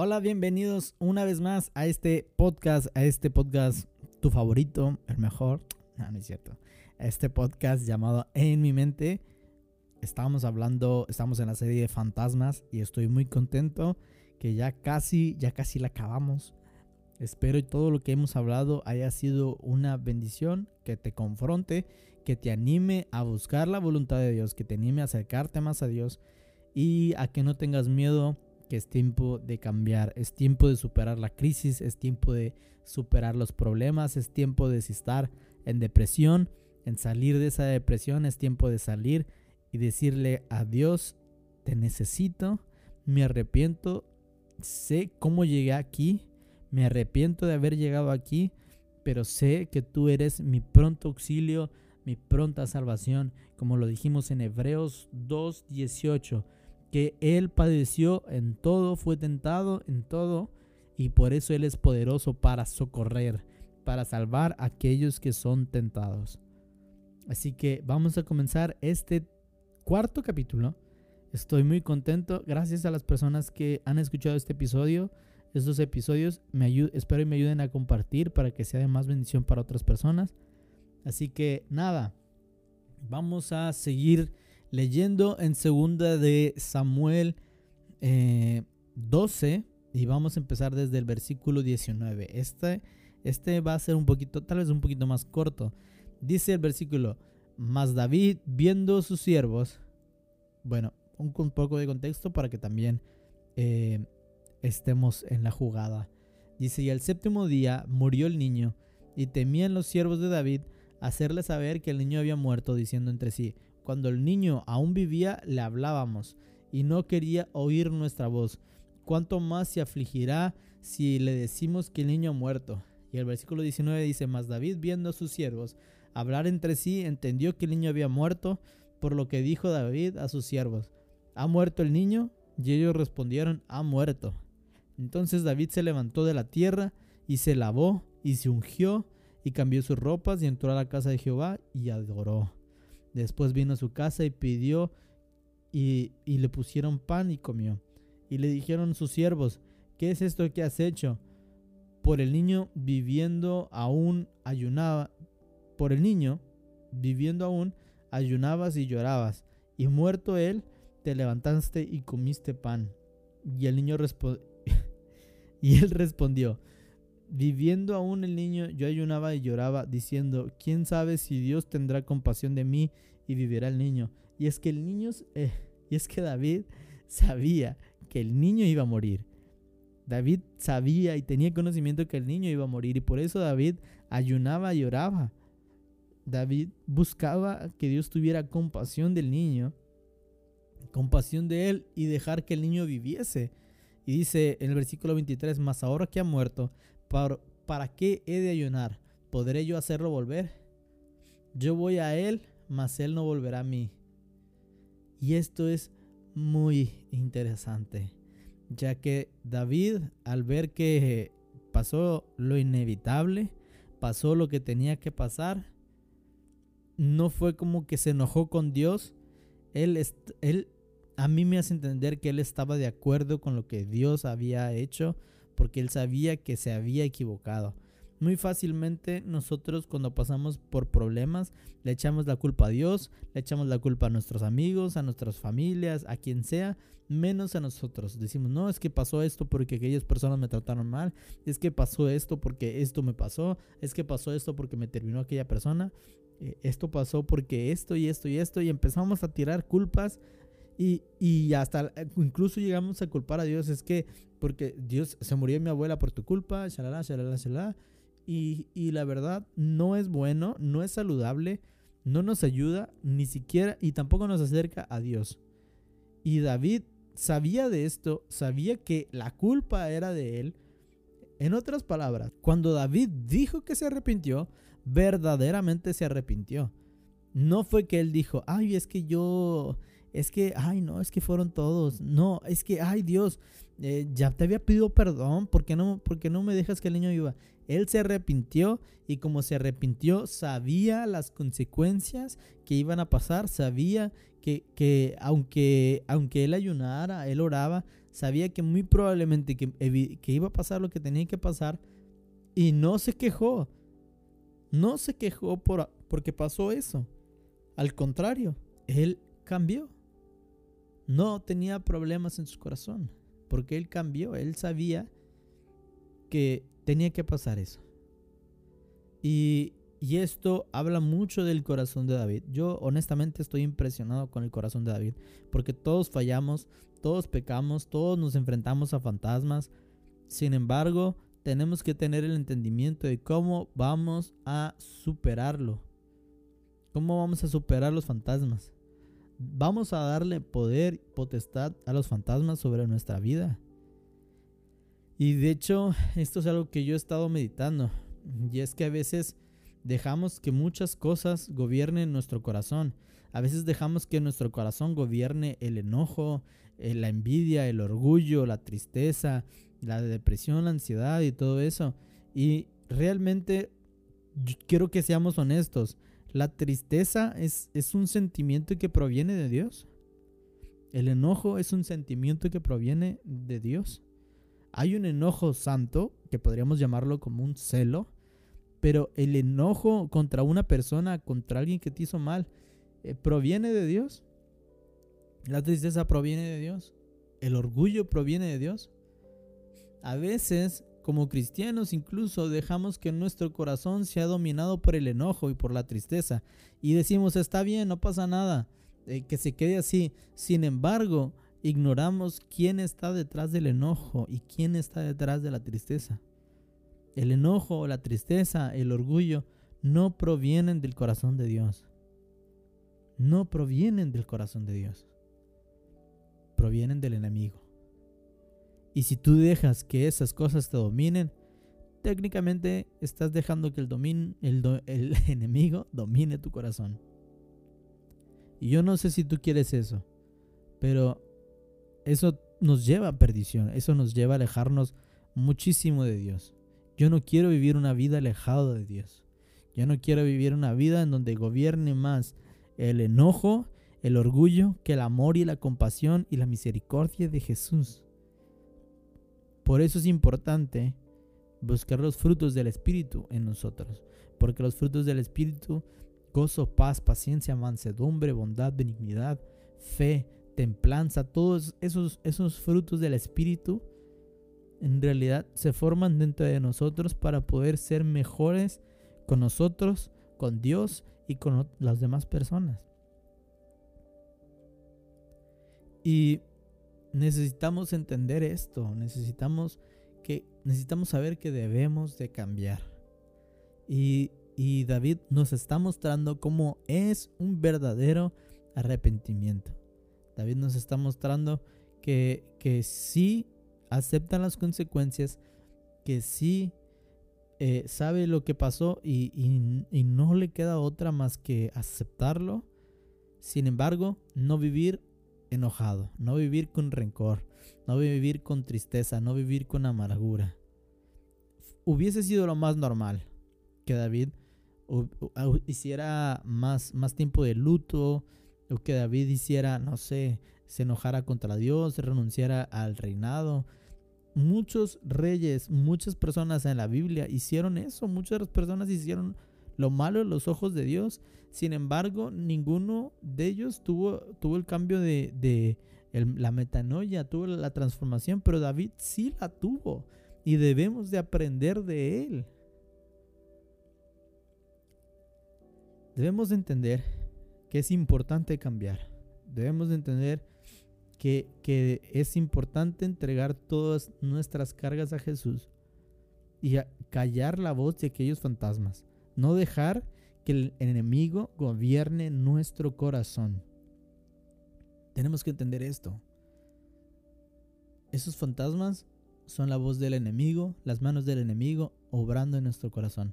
Hola, bienvenidos una vez más a este podcast, a este podcast tu favorito, el mejor. No, no es cierto. A este podcast llamado En mi mente. Estábamos hablando, estamos en la serie de fantasmas y estoy muy contento que ya casi, ya casi la acabamos. Espero que todo lo que hemos hablado haya sido una bendición, que te confronte, que te anime a buscar la voluntad de Dios, que te anime a acercarte más a Dios y a que no tengas miedo que es tiempo de cambiar, es tiempo de superar la crisis, es tiempo de superar los problemas, es tiempo de estar en depresión, en salir de esa depresión, es tiempo de salir y decirle a Dios, te necesito, me arrepiento, sé cómo llegué aquí, me arrepiento de haber llegado aquí, pero sé que tú eres mi pronto auxilio, mi pronta salvación, como lo dijimos en Hebreos 2.18 que Él padeció en todo, fue tentado en todo, y por eso Él es poderoso para socorrer, para salvar a aquellos que son tentados. Así que vamos a comenzar este cuarto capítulo. Estoy muy contento, gracias a las personas que han escuchado este episodio. Estos episodios me espero y me ayuden a compartir para que sea de más bendición para otras personas. Así que nada, vamos a seguir leyendo en segunda de Samuel 12 eh, y vamos a empezar desde el versículo 19. Este, este va a ser un poquito, tal vez un poquito más corto. Dice el versículo, mas David viendo sus siervos, bueno, un, poco de contexto para que también eh, estemos en la jugada. Dice, y al séptimo día murió el niño, y temían los siervos de David hacerle saber que el niño había muerto, diciendo entre sí, cuando el niño aún vivía, le hablábamos y no quería oír nuestra voz. ¿Cuánto más se afligirá si le decimos que el niño ha muerto? Y el versículo 19 dice, mas David viendo a sus siervos hablar entre sí, entendió que el niño había muerto, por lo que dijo David a sus siervos, ¿ha muerto el niño? Y ellos respondieron, ha muerto. Entonces David se levantó de la tierra y se lavó y se ungió y cambió sus ropas y entró a la casa de Jehová y adoró. Después vino a su casa y pidió y, le pusieron pan y comió. Y le dijeron sus siervos, ¿qué es esto que has hecho? Por el niño viviendo aún ayunaba, por el niño viviendo aún ayunabas y llorabas, y muerto él, te levantaste y comiste pan. Y el niño y él respondió, Viviendo aún el niño, yo ayunaba y lloraba, diciendo, ¿quién sabe si Dios tendrá compasión de mí y vivirá el niño? Y es que el niño, eh, y es que David sabía que el niño iba a morir. David sabía y tenía conocimiento que el niño iba a morir y por eso David ayunaba y lloraba. David buscaba que Dios tuviera compasión del niño, compasión de él y dejar que el niño viviese. Y dice en el versículo 23, mas ahora que ha muerto, ¿Para, qué he de ayunar? ¿Podré yo hacerlo volver? Yo voy a él, mas él no volverá a mí. Y esto es muy interesante, ya que David, al ver que pasó lo inevitable, pasó lo que tenía que pasar, no fue como que se enojó con Dios. Él, él a mí me hace entender que él estaba de acuerdo con lo que Dios había hecho porque él sabía que se había equivocado. Muy fácilmente nosotros cuando pasamos por problemas le echamos la culpa a Dios, le echamos la culpa a nuestros amigos, a nuestras familias, a quien sea, menos a nosotros. Decimos, no, es que pasó esto porque aquellas personas me trataron mal, es que pasó esto porque esto me pasó, es que pasó esto porque me terminó aquella persona, eh, esto pasó porque esto y esto y esto y empezamos a tirar culpas y, hasta eh, incluso llegamos a culpar a Dios. Es que porque Dios se murió mi abuela por tu culpa, shalala, shalala, shalala. Y, y la verdad no es bueno, no es saludable, no nos ayuda ni siquiera y tampoco nos acerca a Dios. Y David sabía de esto, sabía que la culpa era de él. En otras palabras, cuando David dijo que se arrepintió, verdaderamente se arrepintió. No fue que él dijo, ay, es que yo es que, ay, no, es que fueron todos. No, es que, ay, Dios, eh, ya te había pedido perdón, ¿por qué, no, ¿por no me dejas que el niño viva? Él se arrepintió y como se arrepintió, sabía las consecuencias que iban a pasar, sabía que, que aunque, aunque él ayunara, él oraba, sabía que muy probablemente que, que iba a pasar lo que tenía que pasar y no se quejó. No se quejó por, porque pasó eso. Al contrario, él cambió. No tenía problemas en su corazón, porque él cambió. Él sabía que tenía que pasar eso. Y, y, esto habla mucho del corazón de David. Yo honestamente estoy impresionado con el corazón de David, porque todos fallamos, todos pecamos, todos nos enfrentamos a fantasmas. Sin embargo, tenemos que tener el entendimiento de cómo vamos a superarlo. ¿Cómo vamos a superar los fantasmas? Vamos a darle poder, potestad a los fantasmas sobre nuestra vida. Y de hecho, esto es algo que yo he estado meditando. Y es que a veces dejamos que muchas cosas gobiernen nuestro corazón. A veces dejamos que nuestro corazón gobierne el enojo, eh, la envidia, el orgullo, la tristeza, la depresión, la ansiedad y todo eso. Y realmente quiero que seamos honestos. La tristeza es, es un sentimiento que proviene de Dios. El enojo es un sentimiento que proviene de Dios. Hay un enojo santo, que podríamos llamarlo como un celo, pero el enojo contra una persona, contra alguien que te hizo mal, eh, proviene de Dios. La tristeza proviene de Dios. El orgullo proviene de Dios. A veces, como cristianos, incluso dejamos que nuestro corazón sea dominado por el enojo y por la tristeza. Y decimos, está bien, no pasa nada, eh, que se quede así. Sin embargo, ignoramos quién está detrás del enojo y quién está detrás de la tristeza. El enojo, la tristeza, el orgullo no provienen del corazón de Dios. No provienen del corazón de Dios. Provienen del enemigo. Y si tú dejas que esas cosas te dominen, técnicamente estás dejando que el, el, el enemigo domine tu corazón. Y yo no sé si tú quieres eso, pero eso nos lleva a perdición, eso nos lleva a alejarnos muchísimo de Dios. Yo no quiero vivir una vida alejada de Dios. Yo no quiero vivir una vida en donde gobierne más el enojo, el orgullo, que el amor y la compasión y la misericordia de Jesús. Por eso es importante buscar los frutos del Espíritu en nosotros, porque los frutos del Espíritu, gozo, paz, paciencia, mansedumbre, bondad, benignidad, fe, templanza, todos esos, esos frutos del Espíritu, en realidad se forman dentro de nosotros para poder ser mejores con nosotros, con Dios y con las demás personas. Y necesitamos entender esto, necesitamos que necesitamos saber que debemos de cambiar. Y, y David nos está mostrando cómo es un verdadero arrepentimiento. David nos está mostrando que, que sí acepta las consecuencias, que sí eh, sabe lo que pasó y, y, no le queda otra más que aceptarlo. Sin embargo, no vivir enojado, no vivir con rencor, no vivir con tristeza, no vivir con amargura. Hubiese sido lo más normal que David hiciera más, más tiempo de luto, o que David hiciera, no sé, se enojara contra Dios, renunciara al reinado. Muchos reyes, muchas personas en la Biblia hicieron eso, muchas personas hicieron lo malo en los ojos de Dios. Sin embargo, ninguno de ellos tuvo, tuvo el cambio de, de la metanoia, tuvo la transformación, pero David sí la tuvo y debemos de aprender de él. Debemos de entender que es importante cambiar. Debemos de entender que, es importante entregar todas nuestras cargas a Jesús y callar la voz de aquellos fantasmas. No dejar que el enemigo gobierne nuestro corazón. Tenemos que entender esto. Esos fantasmas son la voz del enemigo, las manos del enemigo obrando en nuestro corazón.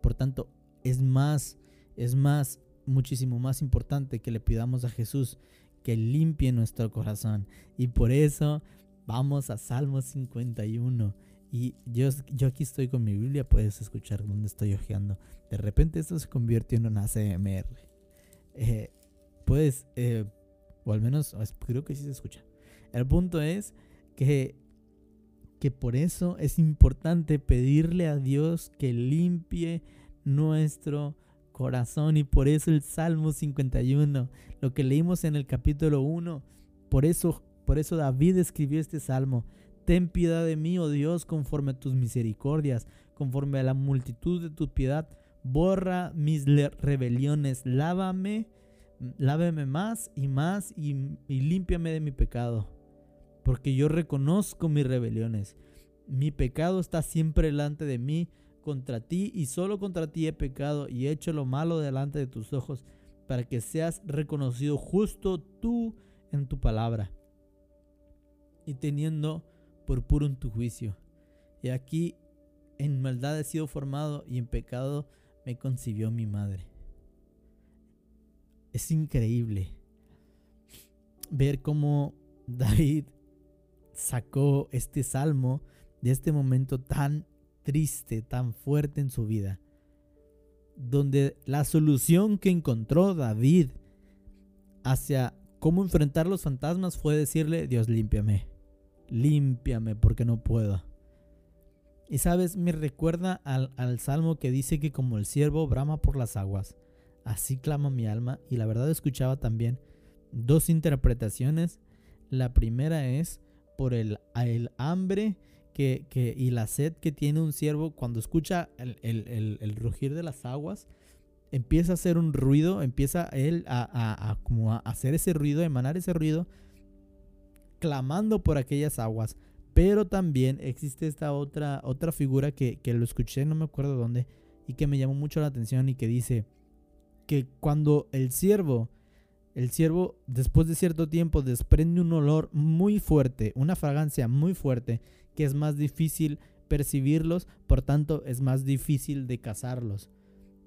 Por tanto, es más, es más muchísimo más importante que le pidamos a Jesús que limpie nuestro corazón. Y por eso vamos a Salmo 51. Y yo, yo aquí estoy con mi Biblia, puedes escuchar donde estoy hojeando. De repente esto se convirtió en una ACMR. Eh, puedes, eh, o al menos creo que sí se escucha. El punto es que, que por eso es importante pedirle a Dios que limpie nuestro corazón y por eso el Salmo 51, lo que leímos en el capítulo 1, por eso, por eso David escribió este salmo. Ten piedad de mí, oh Dios, conforme a tus misericordias, conforme a la multitud de tu piedad. Borra mis rebeliones, lávame, lávame más y más y, y límpiame de mi pecado. Porque yo reconozco mis rebeliones. Mi pecado está siempre delante de mí contra ti y solo contra ti he pecado y he hecho lo malo delante de tus ojos, para que seas reconocido justo tú en tu palabra y teniendo por puro en tu juicio. Y aquí en maldad he sido formado y en pecado me concibió mi madre. Es increíble ver cómo David sacó este salmo de este momento tan triste, tan fuerte en su vida, donde la solución que encontró David hacia cómo enfrentar los fantasmas fue decirle, Dios, límpiame, límpiame porque no puedo. Y sabes, me recuerda al, al, salmo que dice que como el siervo brama por las aguas, así clama mi alma. Y la verdad escuchaba también dos interpretaciones. La primera es por el, el hambre que, y la sed que tiene un ciervo cuando escucha el, rugir de las aguas, empieza a hacer un ruido, empieza él a, como a hacer ese ruido, a emanar ese ruido, clamando por aquellas aguas. Pero también existe esta otra, otra figura que, que lo escuché, no me acuerdo dónde, y que me llamó mucho la atención y que dice que cuando el ciervo, el ciervo después de cierto tiempo desprende un olor muy fuerte, una fragancia muy fuerte, que es más difícil percibirlos, por tanto es más difícil de cazarlos.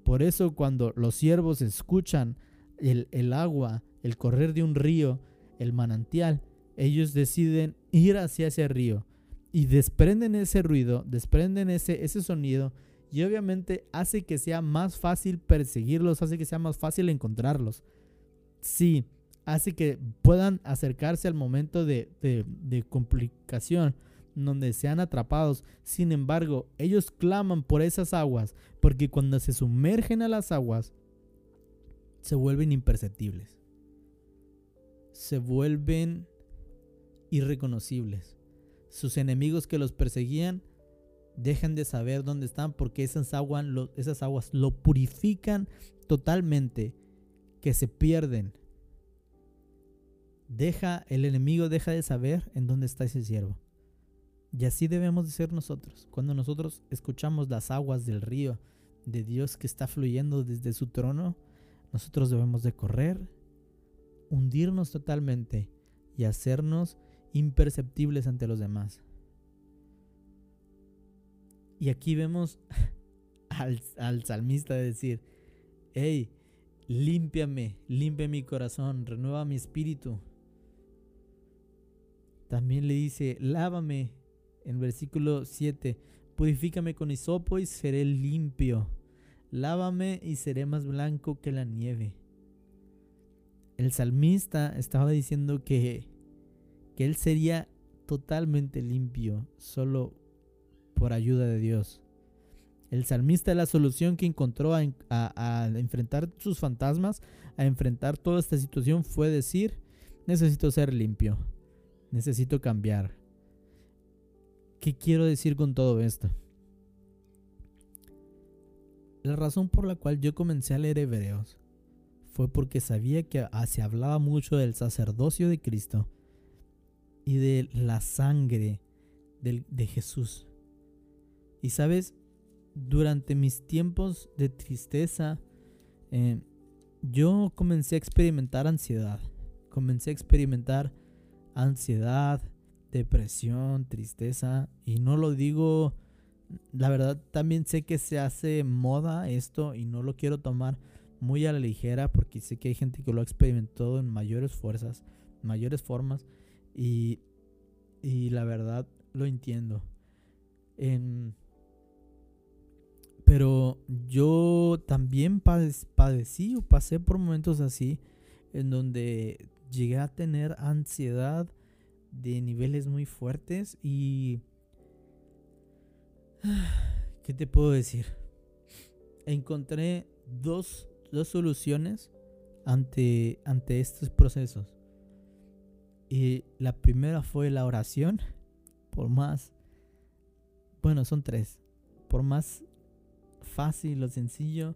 Por eso cuando los ciervos escuchan el, el agua, el correr de un río, el manantial, ellos deciden ir hacia ese río y desprenden ese ruido, desprenden ese, ese sonido y obviamente hace que sea más fácil perseguirlos, hace que sea más fácil encontrarlos. Sí, hace que puedan acercarse al momento de, de, de complicación donde sean atrapados. Sin embargo, ellos claman por esas aguas, porque cuando se sumergen a las aguas, se vuelven imperceptibles. Se vuelven irreconocibles. Sus enemigos que los perseguían dejan de saber dónde están porque esas aguas, lo purifican totalmente, que se pierden. Deja, el enemigo deja de saber en dónde está ese siervo. Y así debemos de ser nosotros. Cuando nosotros escuchamos las aguas del río de Dios que está fluyendo desde su trono, nosotros debemos de correr, hundirnos totalmente y hacernos imperceptibles ante los demás. Y aquí vemos al, al salmista decir, hey, límpiame, limpia mi corazón, renueva mi espíritu. También le dice, lávame en versículo 7, purifícame con hisopo y seré limpio, lávame y seré más blanco que la nieve. El salmista estaba diciendo que, que él sería totalmente limpio solo por ayuda de Dios. El salmista la solución que encontró a, a, enfrentar sus fantasmas, a enfrentar toda esta situación, fue decir, necesito ser limpio, necesito cambiar, ¿Qué quiero decir con todo esto? La razón por la cual yo comencé a leer Hebreos fue porque sabía que se hablaba mucho del sacerdocio de Cristo y de la sangre de, Jesús. Y sabes, durante mis tiempos de tristeza, eh, yo comencé a experimentar ansiedad. Comencé a experimentar ansiedad, depresión, tristeza. Y no lo digo, la verdad también sé que se hace moda esto y no lo quiero tomar muy a la ligera porque sé que hay gente que lo ha experimentado en mayores fuerzas, mayores formas. Y, y la verdad lo entiendo. pero yo también padecí o pasé por momentos así en donde llegué a tener ansiedad de niveles muy fuertes y... ¿Qué te puedo decir? Encontré dos, dos soluciones ante, ante estos procesos. Y la primera fue la oración, por más, bueno, son tres, por más fácil o sencillo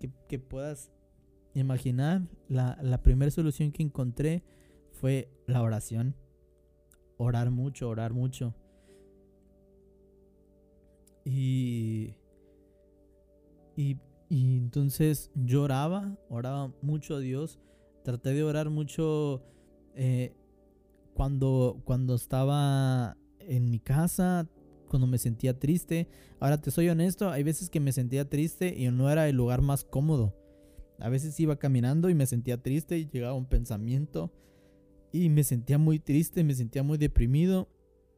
que, que puedas imaginar, la, la primera solución que encontré fue la oración. Orar mucho, orar mucho. Y, y, y entonces yo oraba, oraba mucho a Dios. Traté de orar mucho eh, cuando, cuando estaba en mi casa, cuando me sentía triste. Ahora te soy honesto, hay veces que me sentía triste y no era el lugar más cómodo. A veces iba caminando y me sentía triste y llegaba un pensamiento y me sentía muy triste, me sentía muy deprimido.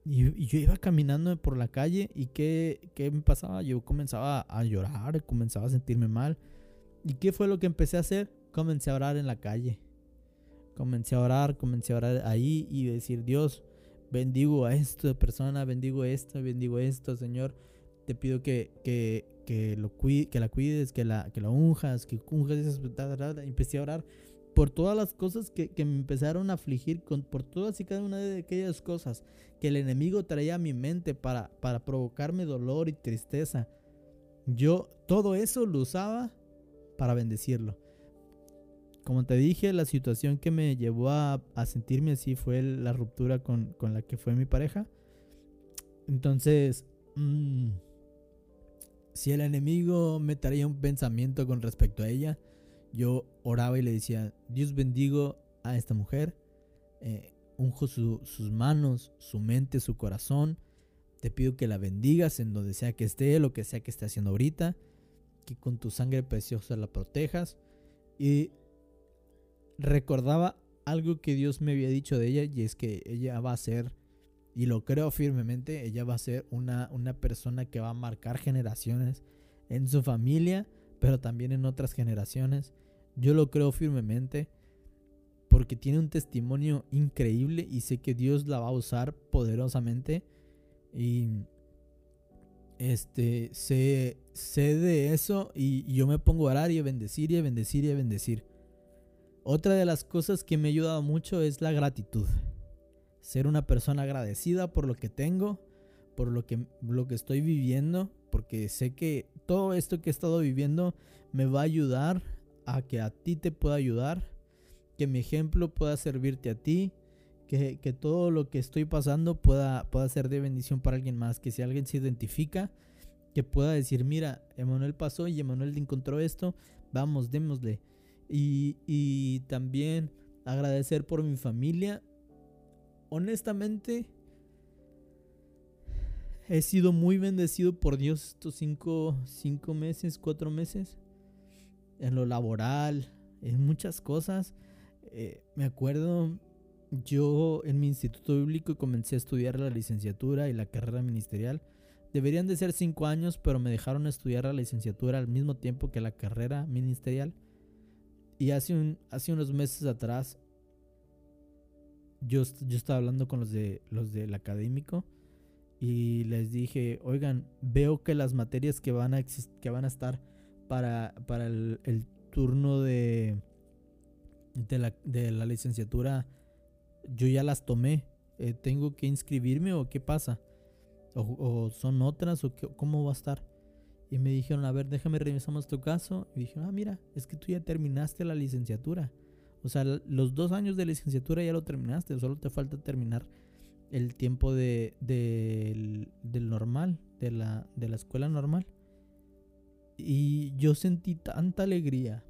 Y, yo iba caminando por la calle y ¿qué, ¿qué, me pasaba? Yo comenzaba a llorar, comenzaba a sentirme mal. ¿Y qué fue lo que empecé a hacer? Comencé a orar en la calle. Comencé a orar, comencé a orar ahí y decir, Dios, bendigo a esta persona, bendigo esto, bendigo esto, Señor. Te pido que, que, que, lo que la cuides, que la, que la unjas, que unjas esas... Empecé a orar por todas las cosas que, que, me empezaron a afligir, con, por todas y cada una de aquellas cosas que el enemigo traía a mi mente para, para provocarme dolor y tristeza. Yo todo eso lo usaba para bendecirlo. Como te dije, la situación que me llevó a, sentirme así fue la ruptura con, la que fue mi pareja. Entonces, mmm, si el enemigo me traía un pensamiento con respecto a ella, yo oraba y le decía, Dios bendigo a esta mujer, eh, unjo sus manos, su mente, su corazón, te pido que la bendigas en donde sea que esté, lo que sea que esté haciendo ahorita, que con tu sangre preciosa la protejas. Y recordaba algo que Dios me había dicho de ella y es que ella va a ser, y lo creo firmemente, ella va a ser una, una persona que va a marcar generaciones en su familia, pero también en otras generaciones. Yo lo creo firmemente porque tiene un testimonio increíble y sé que Dios la va a usar poderosamente y este sé, sé de eso y, yo me pongo a orar y a bendecir y a bendecir y a bendecir. Otra de las cosas que me ha ayudado mucho es la gratitud. Ser una persona agradecida por lo que tengo, por lo que, lo que estoy viviendo, porque sé que todo esto que he estado viviendo me va a ayudar a que a ti te pueda ayudar, que mi ejemplo pueda servirte a ti, que, que, todo lo que estoy pasando pueda, pueda ser de bendición para alguien más, que si alguien se identifica, que pueda decir, mira, Emanuel pasó y Emanuel encontró esto, vamos, démosle. Y, y también agradecer por mi familia. Honestamente, he sido muy bendecido por Dios estos cinco, cinco meses, cuatro meses en lo laboral, en muchas cosas. Eh, me acuerdo, yo en mi instituto bíblico comencé a estudiar la licenciatura y la carrera ministerial. Deberían de ser cinco años, pero me dejaron estudiar la licenciatura al mismo tiempo que la carrera ministerial. Y hace, un, hace unos meses atrás, yo, yo estaba hablando con los, de, los del académico y les dije, oigan, veo que las materias que van a, que van a estar para, para el, turno de, de, la, de la licenciatura, yo ya las tomé. Eh, ¿Tengo que inscribirme o qué pasa? ¿O, son otras o cómo va a estar? Y me dijeron, a ver, déjame revisamos tu caso. Y dijeron, ah, mira, es que tú ya terminaste la licenciatura. O sea, los dos años de licenciatura ya lo terminaste, solo te falta terminar el tiempo de, del, del normal, de la, de la escuela normal. Y yo sentí tanta alegría,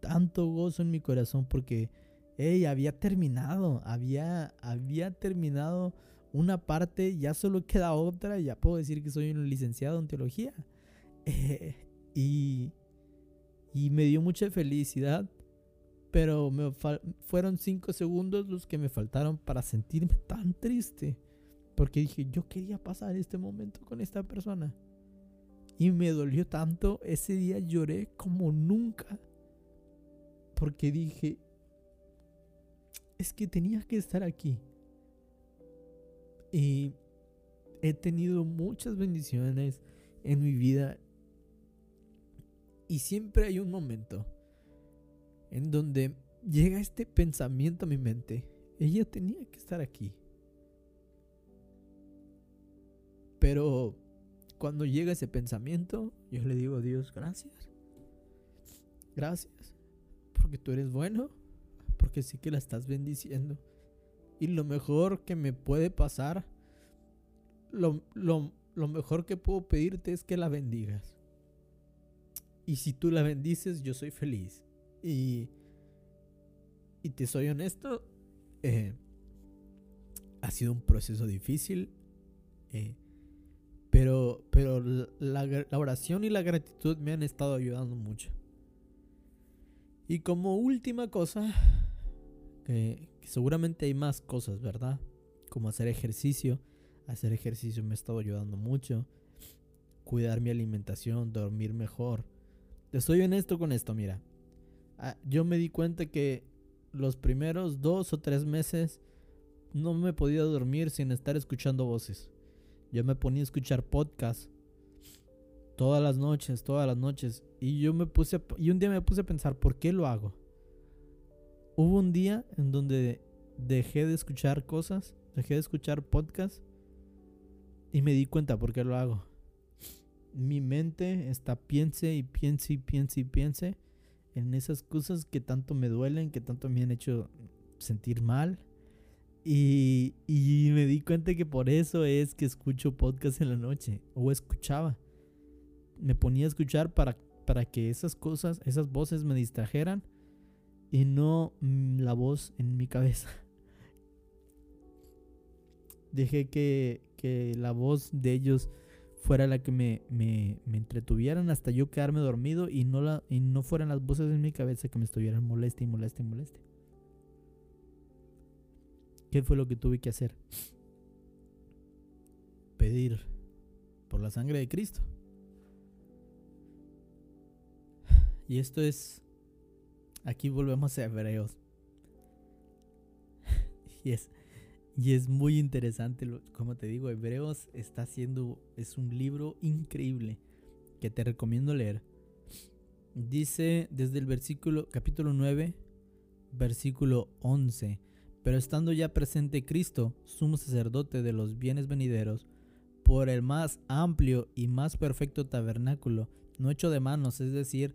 tanto gozo en mi corazón porque hey, había terminado, había, había terminado una parte, ya solo queda otra, ya puedo decir que soy un licenciado en teología. y, y me dio mucha felicidad, pero me fueron cinco segundos los que me faltaron para sentirme tan triste. Porque dije, yo quería pasar este momento con esta persona. Y me dolió tanto, ese día lloré como nunca. Porque dije, es que tenía que estar aquí. Y he tenido muchas bendiciones en mi vida. Y siempre hay un momento en donde llega este pensamiento a mi mente. Ella tenía que estar aquí. Pero cuando llega ese pensamiento, yo le digo a Dios, gracias. Gracias. Porque tú eres bueno. Porque sí que la estás bendiciendo. Y lo mejor que me puede pasar, lo, lo mejor que puedo pedirte es que la bendigas. Y si tú la bendices, yo soy feliz. Y, y te soy honesto, eh, ha sido un proceso difícil. Eh, pero, pero la, oración y la gratitud me han estado ayudando mucho. Y como última cosa, que, seguramente hay más cosas, ¿verdad? Como hacer ejercicio. Hacer ejercicio me ha estado ayudando mucho. Cuidar mi alimentación, dormir mejor. Te soy honesto con esto, mira. Ah, yo me di cuenta que los primeros dos o tres meses no me podía dormir sin estar escuchando voces. Yo me ponía a escuchar podcasts todas las noches, todas las noches. Y yo me puse, y un día me puse a pensar, ¿por qué lo hago? Hubo un día en donde dejé de escuchar cosas, dejé de escuchar podcasts y me di cuenta por qué lo hago. Mi mente está piense y piense y piense y piense en esas cosas que tanto me duelen, que tanto me han hecho sentir mal. Y, me di cuenta que por eso es que escucho podcast en la noche, o escuchaba. Me ponía a escuchar para, para que esas cosas, esas voces me distrajeran y no mm, la voz en mi cabeza. Dejé que, que la voz de ellos fuera la que me, me, entretuvieran hasta yo quedarme dormido y no, la, y no fueran las voces en mi cabeza que me estuvieran molesta y molesta y molesta. ¿Qué fue lo que tuve que hacer? Pedir por la sangre de Cristo. Y esto es, aquí volvemos a Hebreos. y es, y es muy interesante, como te digo, Hebreos está haciendo, es un libro increíble que te recomiendo leer. Dice desde el versículo, capítulo 9, versículo 11, pero estando ya presente Cristo, sumo sacerdote de los bienes venideros, por el más amplio y más perfecto tabernáculo, no hecho de manos, es decir,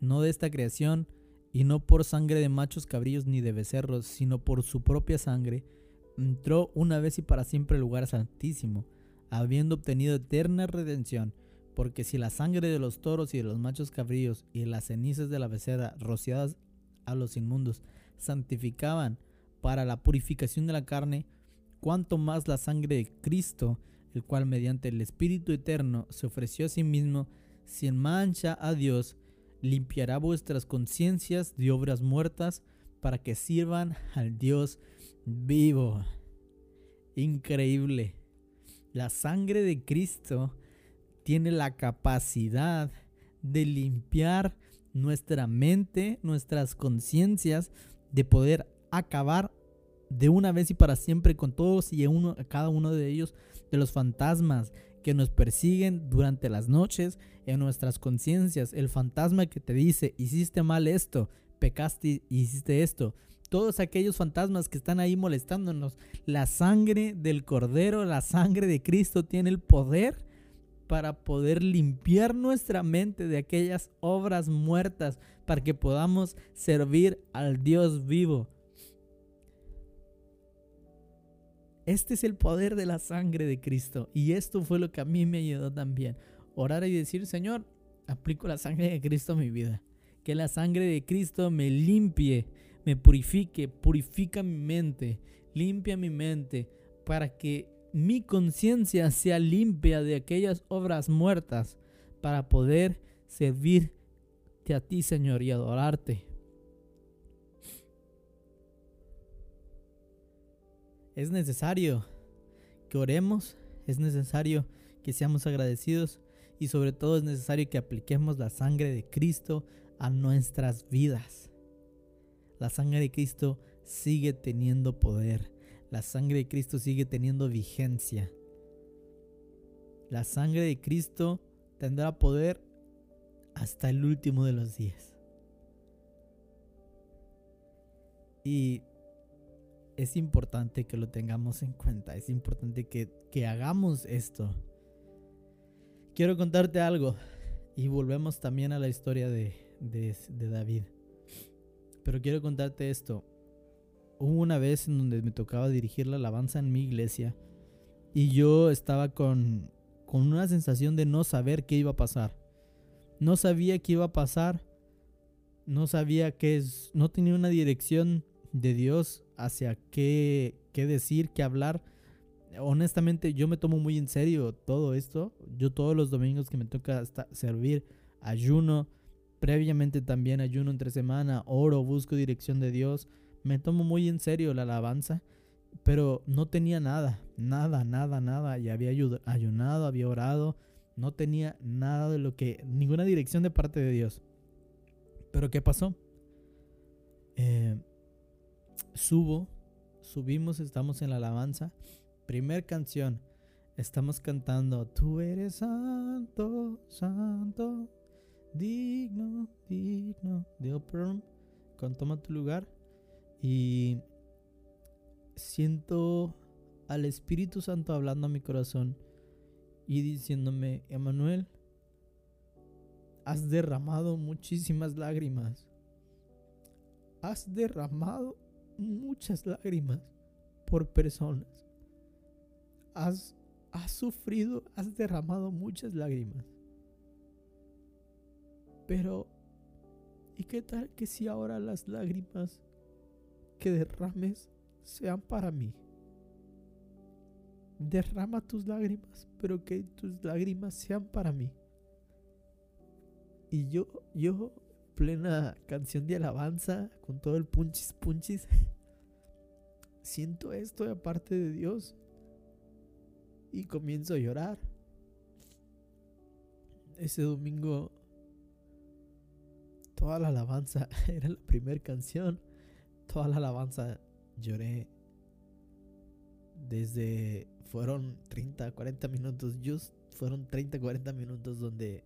no de esta creación, y no por sangre de machos cabrillos ni de becerros, sino por su propia sangre, entró una vez y para siempre al lugar santísimo, habiendo obtenido eterna redención, porque si la sangre de los toros y de los machos cabríos y las cenizas de la becerra rociadas a los inmundos santificaban para la purificación de la carne, cuanto más la sangre de Cristo, el cual mediante el Espíritu Eterno se ofreció a sí mismo sin mancha a Dios, limpiará vuestras conciencias de obras muertas para que sirvan al Dios vivo. Increíble. La sangre de Cristo tiene la capacidad de limpiar nuestra mente, nuestras conciencias, de poder acabar de una vez y para siempre con todos y uno, cada uno de ellos, de los fantasmas que nos persiguen durante las noches en nuestras conciencias. El fantasma que te dice, hiciste mal esto, pecaste hiciste esto todos aquellos fantasmas que están ahí molestándonos. La sangre del Cordero, la sangre de Cristo tiene el poder para poder limpiar nuestra mente de aquellas obras muertas, para que podamos servir al Dios vivo. Este es el poder de la sangre de Cristo. Y esto fue lo que a mí me ayudó también. Orar y decir, Señor, aplico la sangre de Cristo a mi vida. Que la sangre de Cristo me limpie me purifique, purifica mi mente, limpia mi mente, para que mi conciencia sea limpia de aquellas obras muertas, para poder servirte a ti, Señor, y adorarte. Es necesario que oremos, es necesario que seamos agradecidos y sobre todo es necesario que apliquemos la sangre de Cristo a nuestras vidas. La sangre de Cristo sigue teniendo poder. la sangre de Cristo sigue teniendo vigencia. La sangre de Cristo tendrá poder hasta el último de los días. Y es importante que lo tengamos en cuenta, es importante que, hagamos esto. Quiero contarte algo y volvemos también a la historia de, de, de David. Pero quiero contarte esto. Hubo una vez en donde me tocaba dirigir la alabanza en mi iglesia y yo estaba con, con una sensación de no saber qué iba a pasar. No sabía qué iba a pasar. No sabía qué es. No tenía una dirección de Dios hacia qué, qué decir, qué hablar. Honestamente, yo me tomo muy en serio todo esto. Yo todos los domingos que me toca servir, ayuno. Previamente también ayuno entre semana, oro, busco dirección de Dios. Me tomo muy en serio la alabanza, pero no tenía nada, nada, nada, nada. Y había ayunado, había orado, no tenía nada de lo que, ninguna dirección de parte de Dios. Pero ¿qué pasó? Eh, subo, subimos, estamos en la alabanza. Primer canción, estamos cantando, tú eres santo, santo, digno, digno, de con Toma tu lugar. Y siento al Espíritu Santo hablando a mi corazón y diciéndome, Emanuel, has derramado muchísimas lágrimas. Has derramado muchas lágrimas por personas. Has, has sufrido, has derramado muchas lágrimas. Pero, ¿y qué tal que si ahora las lágrimas que derrames sean para mí? Derrama tus lágrimas, pero que tus lágrimas sean para mí. Y yo, yo, plena canción de alabanza, con todo el punchis punchis, siento esto de parte de Dios. Y comienzo a llorar. Ese domingo, toda la alabanza, era la primera canción, toda la alabanza lloré. Desde fueron 30, 40 minutos. Yo fueron 30, 40 minutos donde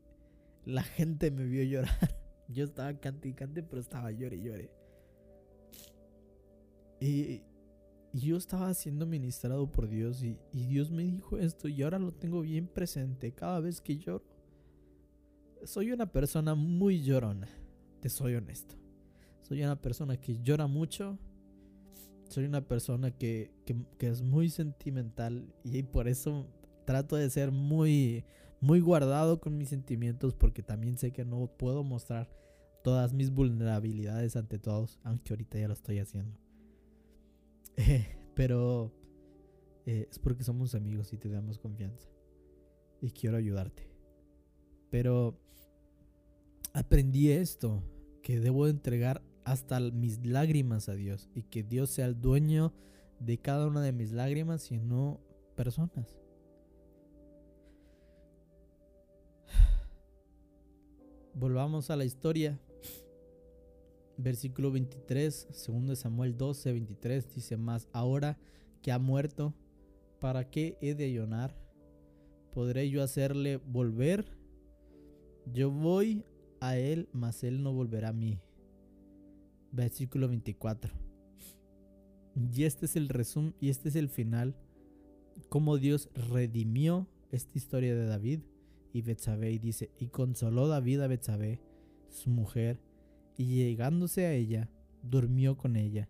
la gente me vio llorar. Yo estaba cante y cante, pero estaba llore y llore. Y, yo estaba siendo ministrado por Dios y, y Dios me dijo esto y ahora lo tengo bien presente cada vez que lloro. Soy una persona muy llorona, te soy honesto. Soy una persona que llora mucho soy una persona que, es muy sentimental y por eso trato de ser muy, muy guardado con mis sentimientos porque también sé que no puedo mostrar todas mis vulnerabilidades ante todos, aunque ahorita ya lo estoy haciendo. pero eh, es porque somos amigos y te damos confianza y quiero ayudarte. Pero aprendí esto, que debo entregar hasta mis lágrimas a Dios y que Dios sea el dueño de cada una de mis lágrimas y no personas. Volvamos a la historia. Versículo 23, segundo de Samuel 12, 23 dice más, ahora que ha muerto, ¿para qué he de ayunar? ¿Podré yo hacerle volver? Yo voy a él, mas él no volverá a mí versículo 24. Y este es el resumen y este es el final. Cómo Dios redimió esta historia de David y Betsabé. Y dice, y consoló David a Betsabé, su mujer, y llegándose a ella, durmió con ella.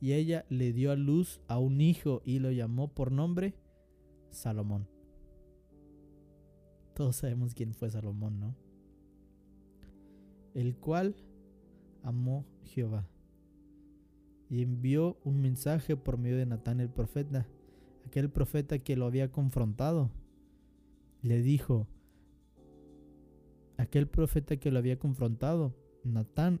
Y ella le dio a luz a un hijo y lo llamó por nombre Salomón. Todos sabemos quién fue Salomón, ¿no? El cual amó Jehová. Y envió un mensaje por medio de Natán el profeta, aquel profeta que lo había confrontado. Le dijo, aquel profeta que lo había confrontado, Natán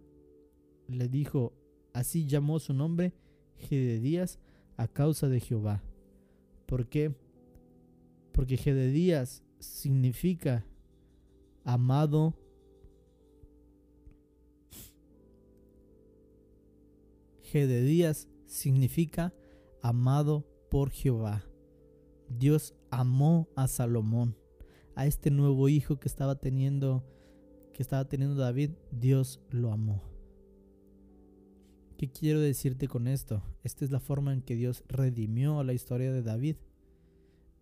le dijo, así llamó su nombre Gededías a causa de Jehová. ¿Por qué? Porque Gededías significa amado De Díaz significa amado por Jehová. Dios amó a Salomón, a este nuevo hijo que estaba teniendo que estaba teniendo David, Dios lo amó. ¿Qué quiero decirte con esto? Esta es la forma en que Dios redimió la historia de David.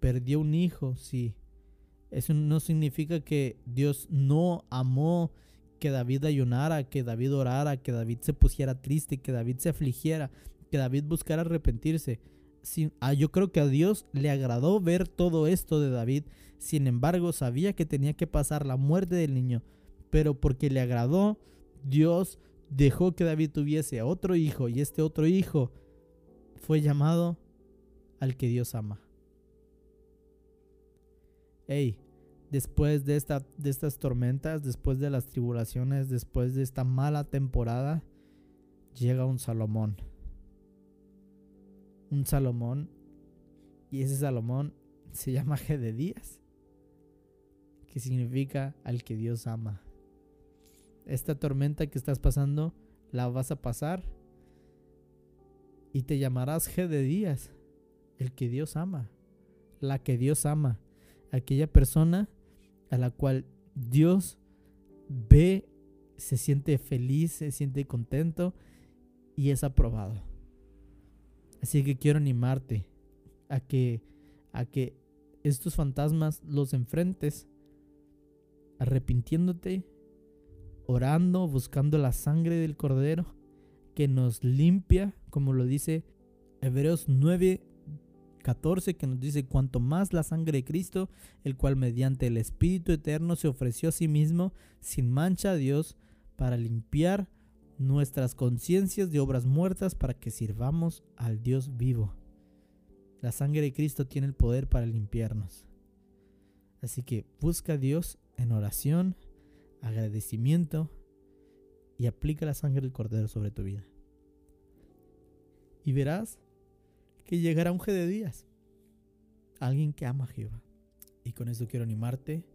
Perdió un hijo, sí. Eso no significa que Dios no amó que David ayunara, que David orara, que David se pusiera triste, que David se afligiera, que David buscara arrepentirse. Ah, yo creo que a Dios le agradó ver todo esto de David. Sin embargo, sabía que tenía que pasar la muerte del niño. Pero porque le agradó, Dios dejó que David tuviese otro hijo. Y este otro hijo fue llamado al que Dios ama. Hey, después de, esta, de estas tormentas, después de las tribulaciones, después de esta mala temporada, llega un Salomón. Un Salomón. Y ese Salomón se llama Gededías, que significa al que Dios ama. Esta tormenta que estás pasando, la vas a pasar y te llamarás Gededías, el que Dios ama, la que Dios ama, aquella persona a la cual Dios ve, se siente feliz, se siente contento y es aprobado. Así que quiero animarte a que a que estos fantasmas los enfrentes arrepintiéndote, orando, buscando la sangre del cordero que nos limpia, como lo dice Hebreos 9 14 que nos dice, cuanto más la sangre de Cristo, el cual mediante el Espíritu Eterno se ofreció a sí mismo sin mancha a Dios para limpiar nuestras conciencias de obras muertas para que sirvamos al Dios vivo. La sangre de Cristo tiene el poder para limpiarnos. Así que busca a Dios en oración, agradecimiento y aplica la sangre del Cordero sobre tu vida. Y verás que llegará un G de días. Alguien que ama a Jehová. Y con eso quiero animarte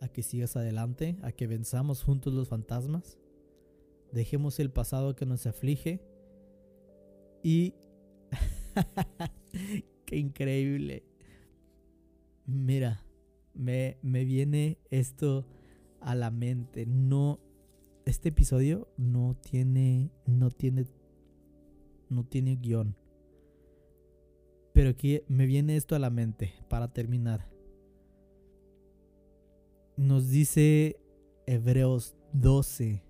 a que sigas adelante, a que venzamos juntos los fantasmas. Dejemos el pasado que nos aflige. Y... ¡Qué increíble! Mira, me, me viene esto a la mente. No, este episodio no tiene, no tiene, no tiene guion. Pero aquí me viene esto a la mente para terminar. Nos dice Hebreos 12,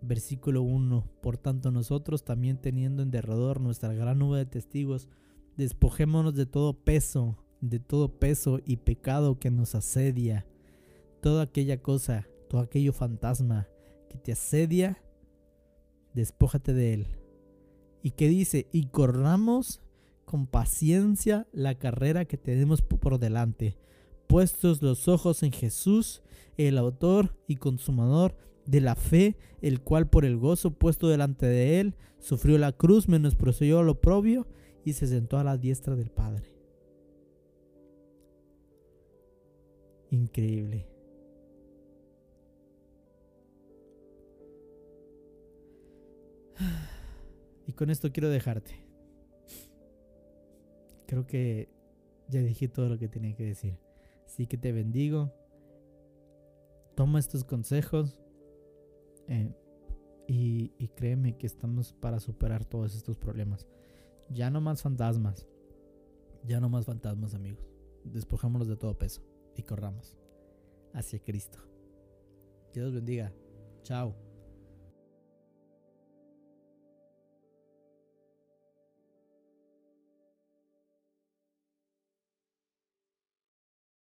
versículo 1. Por tanto nosotros también teniendo en derredor nuestra gran nube de testigos, despojémonos de todo peso, de todo peso y pecado que nos asedia, toda aquella cosa, todo aquello fantasma que te asedia, despójate de él y que dice, y corramos con paciencia la carrera que tenemos por delante, puestos los ojos en Jesús, el autor y consumador de la fe, el cual por el gozo puesto delante de él, sufrió la cruz, menospreció lo propio y se sentó a la diestra del Padre. Increíble. Y con esto quiero dejarte. Creo que ya dije todo lo que tenía que decir. Así que te bendigo. Toma estos consejos. Eh, y, créeme que estamos para superar todos estos problemas. Ya no más fantasmas. Ya no más fantasmas, amigos. Despojámonos de todo peso y corramos hacia Cristo. Dios bendiga. Chao.